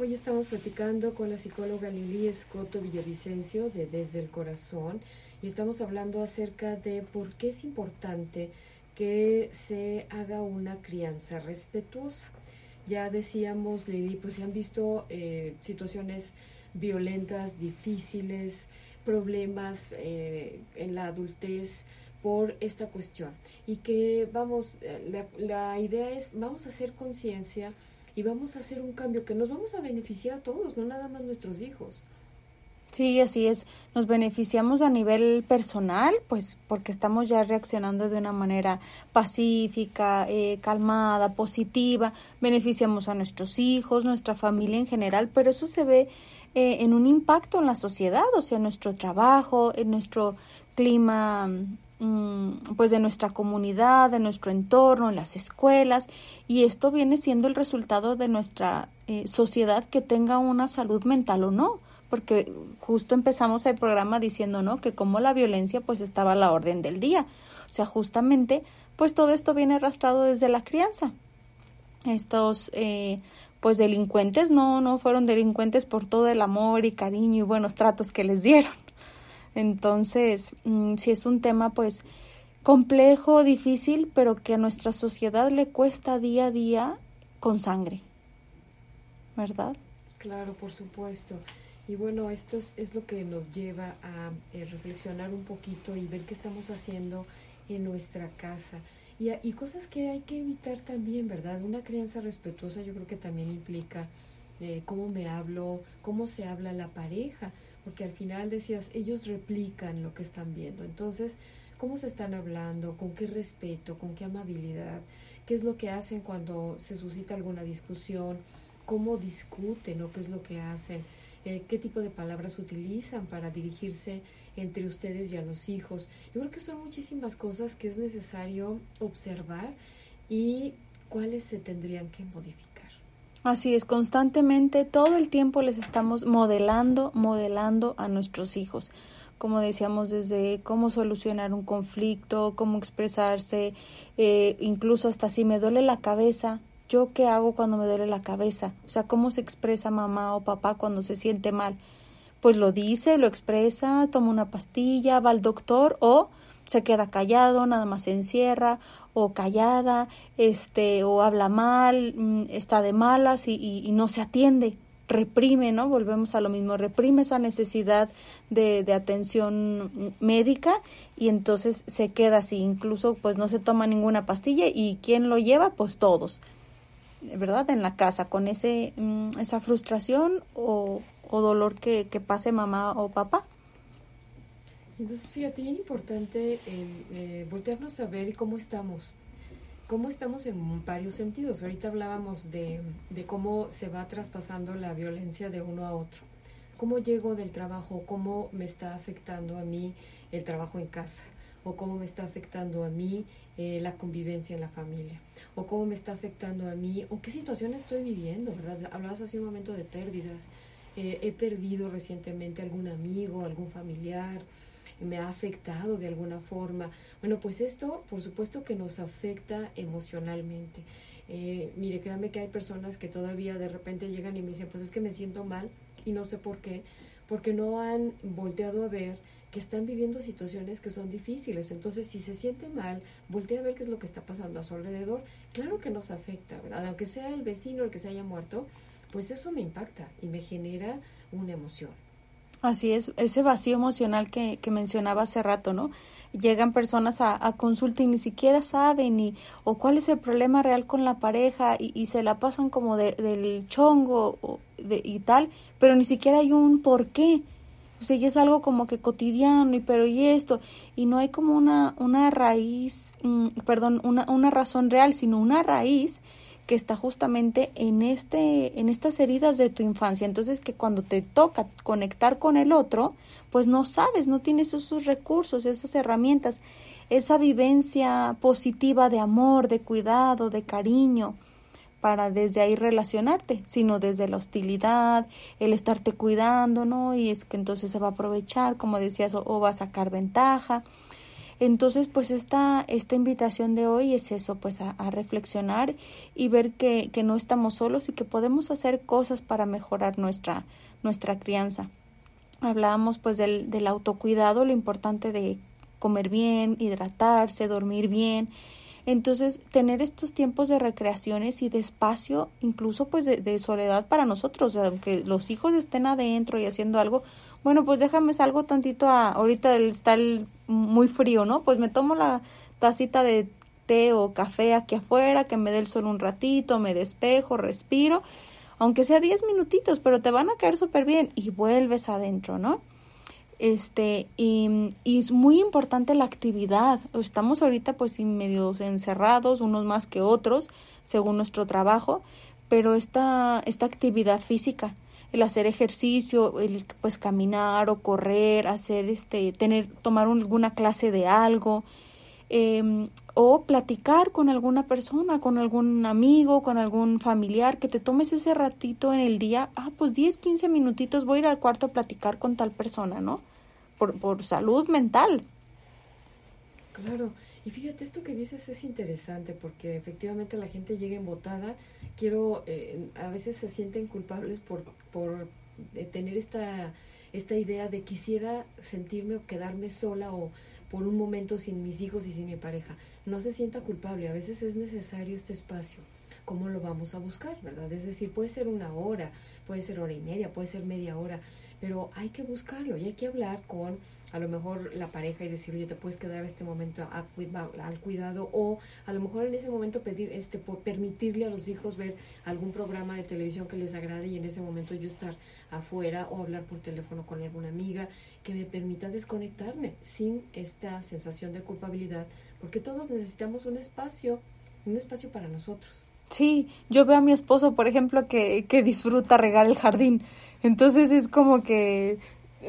Hoy estamos platicando con la psicóloga Lili Escoto Villavicencio de Desde el Corazón y estamos hablando acerca de por qué es importante que se haga una crianza respetuosa. Ya decíamos, Lili, pues se han visto eh, situaciones violentas, difíciles, problemas eh, en la adultez por esta cuestión. Y que vamos, eh, la idea es, vamos a hacer conciencia y vamos a hacer un cambio que nos vamos a beneficiar todos, no nada más nuestros hijos. Sí, así es. Nos beneficiamos a nivel personal, pues porque estamos ya reaccionando de una manera pacífica, eh, calmada, positiva. Beneficiamos a nuestros hijos, nuestra familia en general, pero eso se ve eh, en un impacto en la sociedad, o sea, en nuestro trabajo, en nuestro clima pues de nuestra comunidad, de nuestro entorno, en las escuelas, y esto viene siendo el resultado de nuestra eh, sociedad que tenga una salud mental o no, porque justo empezamos el programa diciendo, ¿no? Que como la violencia pues estaba a la orden del día, o sea, justamente pues todo esto viene arrastrado desde la crianza. Estos eh, pues delincuentes no, no fueron delincuentes por todo el amor y cariño y buenos tratos que les dieron entonces, mm, si es un tema pues complejo, difícil, pero que a nuestra sociedad le cuesta día a día con sangre. ¿Verdad? Claro, por supuesto. Y bueno, esto es, lo que nos lleva a eh, reflexionar un poquito y ver qué estamos haciendo en nuestra casa. Y, y, cosas que hay que evitar también, ¿verdad? Una crianza respetuosa yo creo que también implica eh, cómo me hablo, cómo se habla la pareja porque al final decías, ellos replican lo que están viendo. Entonces, ¿cómo se están hablando? ¿Con qué respeto? ¿Con qué amabilidad? ¿Qué es lo que hacen cuando se suscita alguna discusión? ¿Cómo discuten o qué es lo que hacen? Eh, ¿Qué tipo de palabras utilizan para dirigirse entre ustedes y a los hijos? Yo creo que son muchísimas cosas que es necesario observar y cuáles se tendrían que modificar. Así es, constantemente, todo el tiempo les estamos modelando, modelando a nuestros hijos. Como decíamos, desde cómo solucionar un conflicto, cómo expresarse, eh, incluso hasta si me duele la cabeza, yo qué hago cuando me duele la cabeza, o sea, cómo se expresa mamá o papá cuando se siente mal. Pues lo dice, lo expresa, toma una pastilla, va al doctor o se queda callado, nada más se encierra o callada, este, o habla mal, mm, está de malas y, y, no se atiende, reprime, ¿no? Volvemos a lo mismo, reprime esa necesidad de, de atención médica y entonces se queda así, incluso pues no se toma ninguna pastilla y ¿quién lo lleva? Pues todos, ¿verdad? En la casa, con ese, mm, esa frustración o, o dolor que, que pase mamá o papá. Entonces, fíjate, bien importante eh, voltearnos a ver cómo estamos. Cómo estamos en varios sentidos. Ahorita hablábamos de, de cómo se va traspasando la violencia de uno a otro. Cómo llego del trabajo, cómo me está afectando a mí el trabajo en casa, o cómo me está afectando a mí eh, la convivencia en la familia, o cómo me está afectando a mí, o qué situación estoy viviendo, ¿verdad? Hablabas hace un momento de pérdidas. Eh, he perdido recientemente algún amigo, algún familiar, me ha afectado de alguna forma. Bueno, pues esto por supuesto que nos afecta emocionalmente. Eh, mire, créanme que hay personas que todavía de repente llegan y me dicen, pues es que me siento mal y no sé por qué, porque no han volteado a ver que están viviendo situaciones que son difíciles. Entonces, si se siente mal, voltea a ver qué es lo que está pasando a su alrededor. Claro que nos afecta, ¿verdad? Aunque sea el vecino el que se haya muerto, pues eso me impacta y me genera una emoción. Así es, ese vacío emocional que, que mencionaba hace rato, ¿no? Llegan personas a, a, consulta y ni siquiera saben y, o cuál es el problema real con la pareja y, y se la pasan como de, del chongo o de, y tal, pero ni siquiera hay un por qué. O sea, y es algo como que cotidiano y pero y esto y no hay como una una raíz, mm, perdón, una una razón real, sino una raíz que está justamente en este en estas heridas de tu infancia entonces que cuando te toca conectar con el otro pues no sabes no tienes esos recursos esas herramientas esa vivencia positiva de amor de cuidado de cariño para desde ahí relacionarte, sino desde la hostilidad, el estarte cuidando, ¿no? Y es que entonces se va a aprovechar, como decías, o, o va a sacar ventaja. Entonces, pues esta, esta invitación de hoy es eso, pues a, reflexionar y ver que, que, no estamos solos y que podemos hacer cosas para mejorar nuestra, nuestra crianza. Hablábamos pues del, del autocuidado, lo importante de comer bien, hidratarse, dormir bien. Entonces, tener estos tiempos de recreaciones y de espacio, incluso pues de, de, soledad para nosotros, aunque los hijos estén adentro y haciendo algo, bueno, pues déjame salgo tantito a, ahorita está el muy frío, ¿no? Pues me tomo la tacita de té o café aquí afuera, que me dé el sol un ratito, me despejo, respiro, aunque sea 10 minutitos, pero te van a caer súper bien y vuelves adentro, ¿no? Este, y, es muy importante la actividad. Estamos ahorita pues medio encerrados, unos más que otros, según nuestro trabajo, pero esta, esta actividad física, el hacer ejercicio, el pues caminar o correr, hacer este, tener, tomar alguna clase de algo, eh, o platicar con alguna persona, con algún amigo, con algún familiar, que te tomes ese ratito en el día, ah, pues 10, 15 minutitos voy a ir al cuarto a platicar con tal persona, ¿no? Por, por salud mental. Claro, y fíjate, esto que dices es interesante porque efectivamente la gente llega embotada. Quiero, eh, a veces se sienten culpables por, por eh, tener esta, esta idea de quisiera sentirme o quedarme sola o por un momento sin mis hijos y sin mi pareja. No se sienta culpable, a veces es necesario este espacio. ¿Cómo lo vamos a buscar, verdad? Es decir, puede ser una hora, puede ser hora y media, puede ser media hora, pero hay que buscarlo y hay que hablar con a lo mejor la pareja y decir, oye, te puedes quedar este momento al cuidado o a lo mejor en ese momento pedir, este, permitirle a los hijos ver algún programa de televisión que les agrade y en ese momento yo estar afuera o hablar por teléfono con alguna amiga que me permita desconectarme sin esta sensación de culpabilidad, porque todos necesitamos un espacio, un espacio para nosotros. Sí, yo veo a mi esposo, por ejemplo, que, que disfruta regar el jardín. Entonces es como que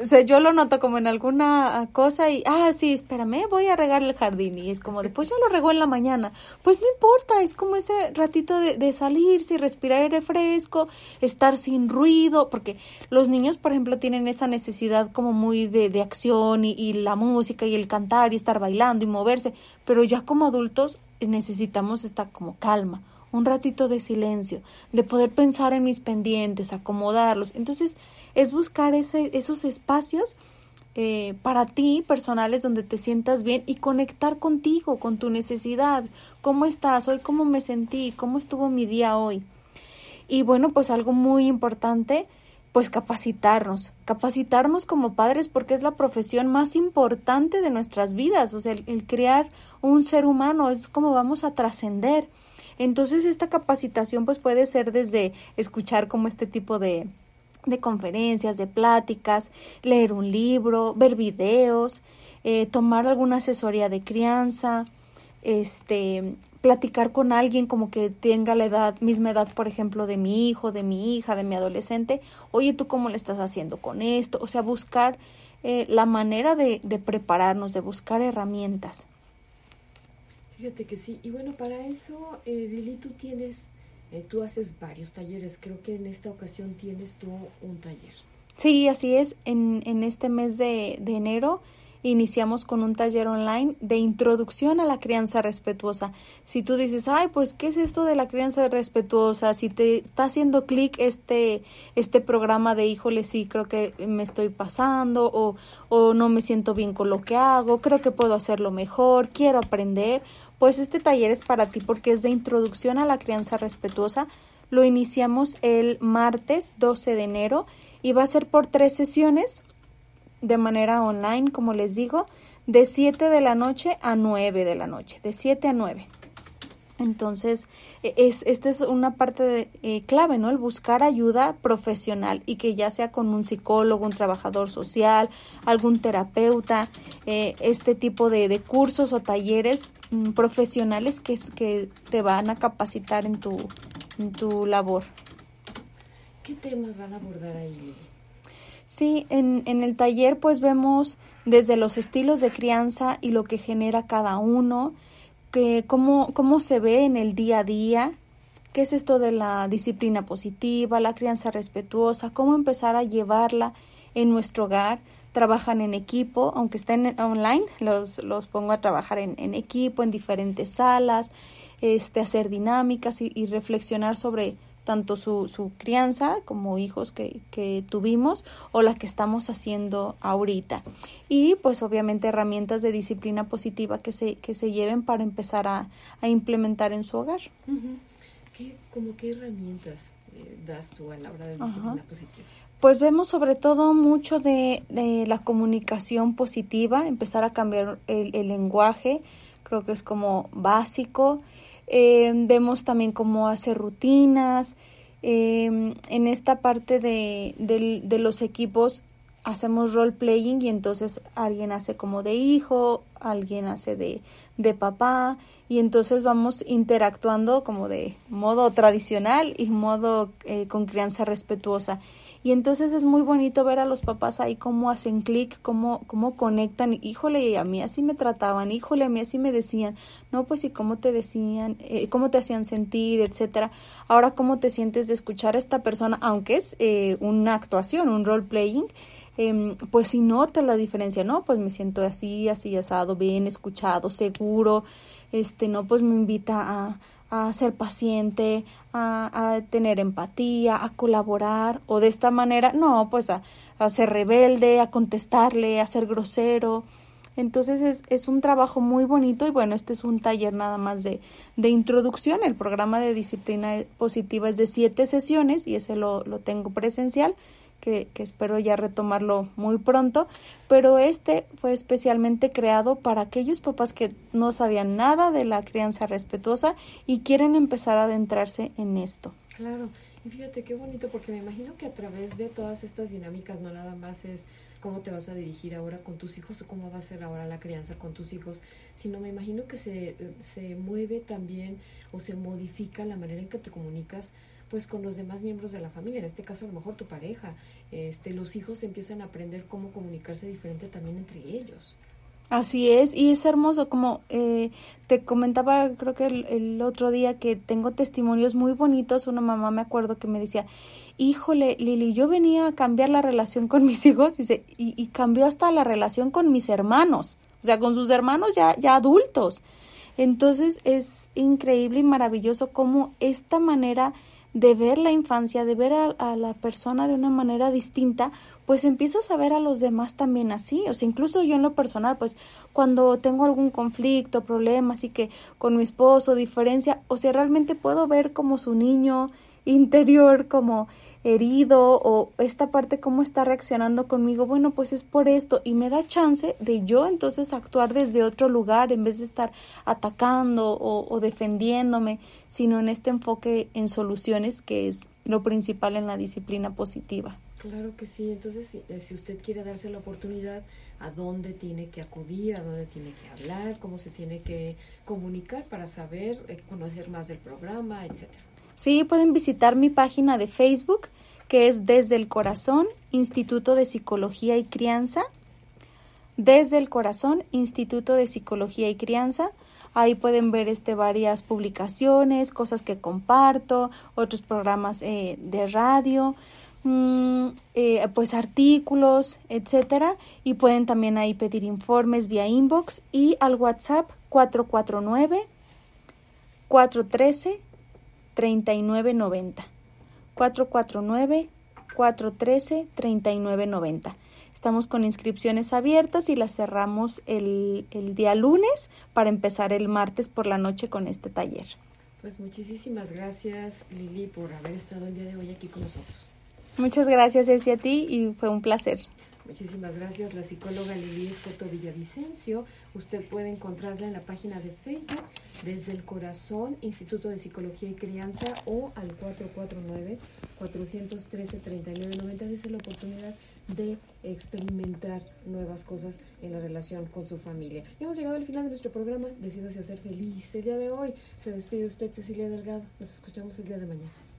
o sea, yo lo noto como en alguna cosa y, ah, sí, espérame, voy a regar el jardín. Y es como, después ya lo regó en la mañana. Pues no importa, es como ese ratito de, de salirse respirar aire fresco, estar sin ruido, porque los niños, por ejemplo, tienen esa necesidad como muy de, de acción y, y la música y el cantar y estar bailando y moverse, pero ya como adultos necesitamos esta como calma un ratito de silencio, de poder pensar en mis pendientes, acomodarlos. Entonces, es buscar ese, esos espacios eh, para ti, personales, donde te sientas bien y conectar contigo, con tu necesidad. ¿Cómo estás? Hoy, ¿cómo me sentí? ¿Cómo estuvo mi día hoy? Y bueno, pues algo muy importante, pues capacitarnos, capacitarnos como padres porque es la profesión más importante de nuestras vidas, o sea, el crear un ser humano es como vamos a trascender. Entonces esta capacitación pues puede ser desde escuchar como este tipo de, de conferencias, de pláticas, leer un libro, ver videos, eh, tomar alguna asesoría de crianza, este, platicar con alguien como que tenga la edad, misma edad, por ejemplo, de mi hijo, de mi hija, de mi adolescente, oye, ¿tú cómo le estás haciendo con esto? O sea, buscar eh, la manera de, de prepararnos, de buscar herramientas. Fíjate que sí, y bueno, para eso, eh, Lili, tú tienes eh, tú haces varios talleres, creo que en esta ocasión tienes tú un taller. Sí, así es. En, en este mes de, de enero iniciamos con un taller online de introducción a la crianza respetuosa. Si tú dices, ay, pues, ¿qué es esto de la crianza respetuosa? Si te está haciendo clic este, este programa de, híjole, sí, creo que me estoy pasando o, o no me siento bien con lo que hago, creo que puedo hacerlo mejor, quiero aprender, pues este taller es para ti porque es de introducción a la crianza respetuosa. Lo iniciamos el martes 12 de enero y va a ser por tres sesiones de manera online, como les digo, de 7 de la noche a 9 de la noche, de 7 a 9. Entonces, e, es, esta es una parte de, eh, clave, ¿no? El buscar ayuda profesional y que ya sea con un psicólogo, un trabajador social, algún terapeuta, eh, este tipo de, de, cursos o talleres mm, profesionales que, que te van a capacitar en tu, en tu labor. ¿Qué temas van a abordar ahí? Sí, en, en el taller pues vemos desde los estilos de crianza y lo que genera cada uno, que cómo, cómo se ve en el día a día, qué es esto de la disciplina positiva, la crianza respetuosa, cómo empezar a llevarla en nuestro hogar. Trabajan en equipo, aunque estén online, los, los pongo a trabajar en, en equipo, en diferentes salas, este, hacer dinámicas y, y reflexionar sobre tanto su, su crianza como hijos que, que, tuvimos o la que estamos haciendo ahorita. Y pues obviamente herramientas de disciplina positiva que se, que se lleven para empezar a, a implementar en su hogar. ¿Qué, como qué herramientas eh, das tú a la hora de disciplina positiva? Pues vemos sobre todo mucho de, de, la comunicación positiva, empezar a cambiar el, el lenguaje, creo que es como básico eh, vemos también cómo hacer rutinas. Eh, en esta parte de, de, de los equipos hacemos role playing y entonces alguien hace como de hijo, alguien hace de, de papá y entonces vamos interactuando como de modo tradicional y modo eh, con crianza respetuosa. Y entonces es muy bonito ver a los papás ahí cómo hacen clic, cómo, cómo conectan. Híjole, a mí así me trataban, híjole, a mí así me decían. No, pues y cómo te decían, eh, cómo te hacían sentir, etcétera. Ahora, cómo te sientes de escuchar a esta persona, aunque es eh, una actuación, un role playing. Eh, pues si nota la diferencia, ¿no? Pues me siento así, así asado, bien escuchado, seguro, este, no, pues me invita a, a ser paciente, a, a, tener empatía, a colaborar, o de esta manera, no, pues a, a ser rebelde, a contestarle, a ser grosero. Entonces es, es, un trabajo muy bonito y bueno, este es un taller nada más de, de introducción. El programa de disciplina positiva es de siete sesiones y ese lo, lo tengo presencial que, espero ya retomarlo muy pronto, pero este fue especialmente creado para aquellos papás que no sabían nada de la crianza respetuosa y quieren empezar a adentrarse en esto. Claro, y fíjate qué bonito, porque me imagino que a través de todas estas dinámicas no nada más es cómo te vas a dirigir ahora con tus hijos o cómo va a ser ahora la crianza con tus hijos, sino me imagino que se, se mueve también o se modifica la manera en que te comunicas pues con los demás miembros de la familia, en este caso a lo mejor tu pareja, este, los hijos empiezan a aprender cómo comunicarse diferente también entre ellos. Así es, y es hermoso, como eh, te comentaba creo que el, el, otro día que tengo testimonios muy bonitos, una mamá me acuerdo que me decía, híjole, Lili, yo venía a cambiar la relación con mis hijos y, se, y, y cambió hasta la relación con mis hermanos, o sea, con sus hermanos ya, ya adultos. Entonces es increíble y maravilloso cómo esta manera de ver la infancia, de ver a, a, la persona de una manera distinta, pues empiezas a ver a los demás también así. O sea, incluso yo en lo personal, pues cuando tengo algún conflicto, problema, así que con mi esposo, diferencia, o sea, realmente puedo ver como su niño interior, como herido o esta parte cómo está reaccionando conmigo, bueno, pues es por esto y me da chance de yo entonces actuar desde otro lugar en vez de estar atacando o, o defendiéndome, sino en este enfoque en soluciones que es lo principal en la disciplina positiva. Claro que sí, entonces si, eh, usted quiere darse la oportunidad, ¿a dónde tiene que acudir? ¿A dónde tiene que hablar? ¿Cómo se tiene que comunicar para saber, eh, conocer más del programa, etcétera? Sí, pueden visitar mi página de Facebook, que es Desde el Corazón, Instituto de Psicología y Crianza. Desde el Corazón, Instituto de Psicología y Crianza. Ahí pueden ver este, varias publicaciones, cosas que comparto, otros programas eh, de radio, mmm, eh, pues artículos, etcétera. Y pueden también ahí pedir informes vía inbox y al WhatsApp 449 413 3990. 449-413-3990. Estamos con inscripciones abiertas y las cerramos el, el, día lunes para empezar el martes por la noche con este taller. Pues muchísimas gracias Lili por haber estado el día de hoy aquí con nosotros. Muchas gracias Ceci a ti y fue un placer. Muchísimas gracias, la psicóloga Lili Escoto Villavicencio. Usted puede encontrarla en la página de Facebook desde el corazón, Instituto de Psicología y Crianza o al 449-413-3990. Desde la oportunidad de experimentar nuevas cosas en la relación con su familia. Y hemos llegado al final de nuestro programa. Decídase hacer feliz. El día de hoy se despide usted, Cecilia Delgado. Nos escuchamos el día de mañana.